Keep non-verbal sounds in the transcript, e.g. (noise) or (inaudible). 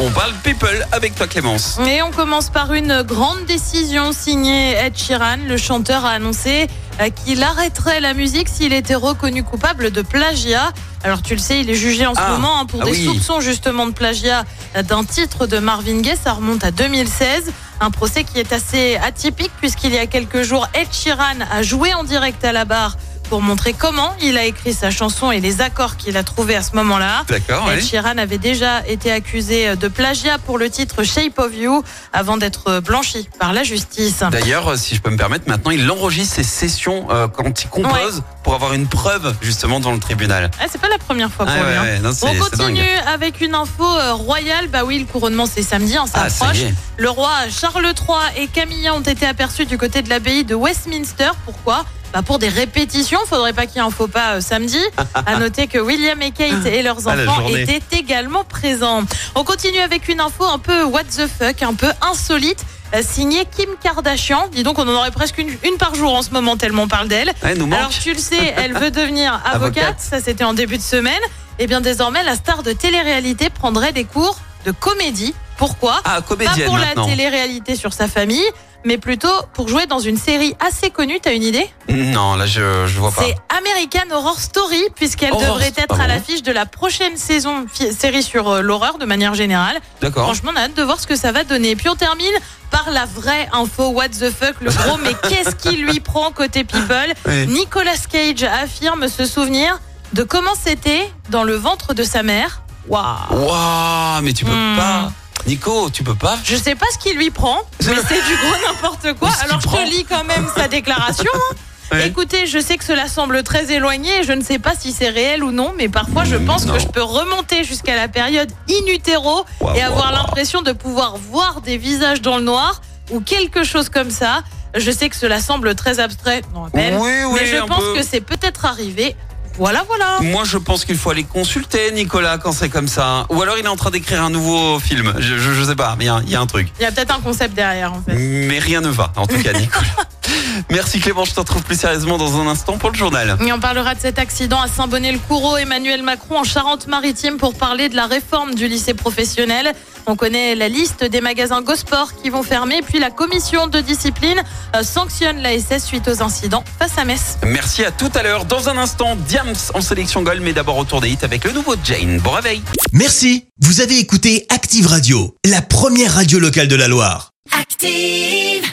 On parle people avec toi Clémence. Et on commence par une grande décision signée Ed Sheeran. Le chanteur a annoncé euh, qu'il arrêterait la musique s'il était reconnu coupable de plagiat. Alors tu le sais, il est jugé en ce Ah. moment hein, pour Ah des oui. soupçons justement de plagiat d'un titre de Marvin Gaye. Ça remonte à 2016. Un procès qui est assez atypique puisqu'il y a quelques jours, Ed Sheeran a joué en direct à la barre pour montrer comment il a écrit sa chanson et les accords qu'il a trouvés à ce moment-là. D'accord, Ed. Sheeran avait déjà été accusé de plagiat pour le titre Shape of You avant d'être blanchi par la justice. D'ailleurs, euh, si je peux me permettre, maintenant il enregistre ses sessions euh, quand il compose pour avoir une preuve justement devant le tribunal. Ah, c'est pas la première fois pour Ah lui. ouais, hein. non, On continue avec une info euh, royale. Bah oui, le couronnement c'est samedi, on Ah, s'approche. le roi Charles III et Camilla ont été aperçus du côté de l'abbaye de Westminster. Pourquoi? Bah pour des répétitions, faudrait pas qu'il y ait un faux pas euh, samedi. À (laughs) noter que William et Kate et leurs Ah, la enfants journée. étaient également présents. On continue avec une info un peu what the fuck, un peu insolite. euh, Signée Kim Kardashian. Dis donc, on en aurait presque une, une par jour en ce moment, tellement on parle d'elle. Ouais, nous manque. Alors tu le sais, elle veut devenir (laughs) avocate, Avocate. ça c'était en début de semaine. Et bien désormais, la star de télé-réalité prendrait des cours de comédie. Pourquoi? Ah, Pas comédienne pour la télé-réalité sur sa famille, mais plutôt pour jouer dans une série assez connue. T'as une idée? Non, là je, je vois pas. C'est American Horror Story, puisqu'elle Horror devrait être ah à bon l'affiche de la prochaine saison fi- série sur euh, l'horreur de manière générale. D'accord. Franchement, on a hâte de voir ce que ça va donner. Puis on termine par la vraie info what the fuck, le gros mais (laughs) qu'est-ce qui lui prend côté people? Oui. Nicolas Cage affirme se souvenir de comment c'était dans le ventre de sa mère. Waouh Waouh, mais tu peux Hmm. pas. Nico, tu peux pas Je sais pas ce qui lui prend, mais c'est du gros n'importe quoi. Ce Alors je prend. te lis quand même sa déclaration. hein. (laughs) Ouais. Écoutez, je sais que cela semble très éloigné je ne sais pas si c'est réel ou non, mais parfois je pense Non. que je peux remonter jusqu'à la période in utero et avoir l'impression de pouvoir voir des visages dans le noir ou quelque chose comme ça. Je sais que cela semble très abstrait, non, à peine, Oui, oui, mais je un pense peu. que c'est peut-être arrivé. Voilà, voilà. Moi, je pense qu'il faut aller consulter Nicolas quand c'est comme ça. Ou alors il est en train d'écrire un nouveau film. Je, je, je sais pas, mais il y y, a un truc. Il y a peut-être un concept derrière en fait. Mais rien ne va, en tout cas, (laughs) Nicolas. Merci Clément, je te retrouve plus sérieusement dans un instant pour le journal. Et on parlera de cet accident à Saint-Bonnet-le-Coureau. Emmanuel Macron en Charente-Maritime pour parler de la réforme du lycée professionnel. On connaît la liste des magasins Gosport qui vont fermer. Puis la commission de discipline euh, sanctionne l'ASS suite aux incidents face à Metz. Merci à tout à l'heure. Dans un instant, Diams en sélection Gold, mais d'abord au tour des hits avec le nouveau Jane. Bon réveil. Merci, vous avez écouté Active Radio, la première radio locale de la Loire. Active.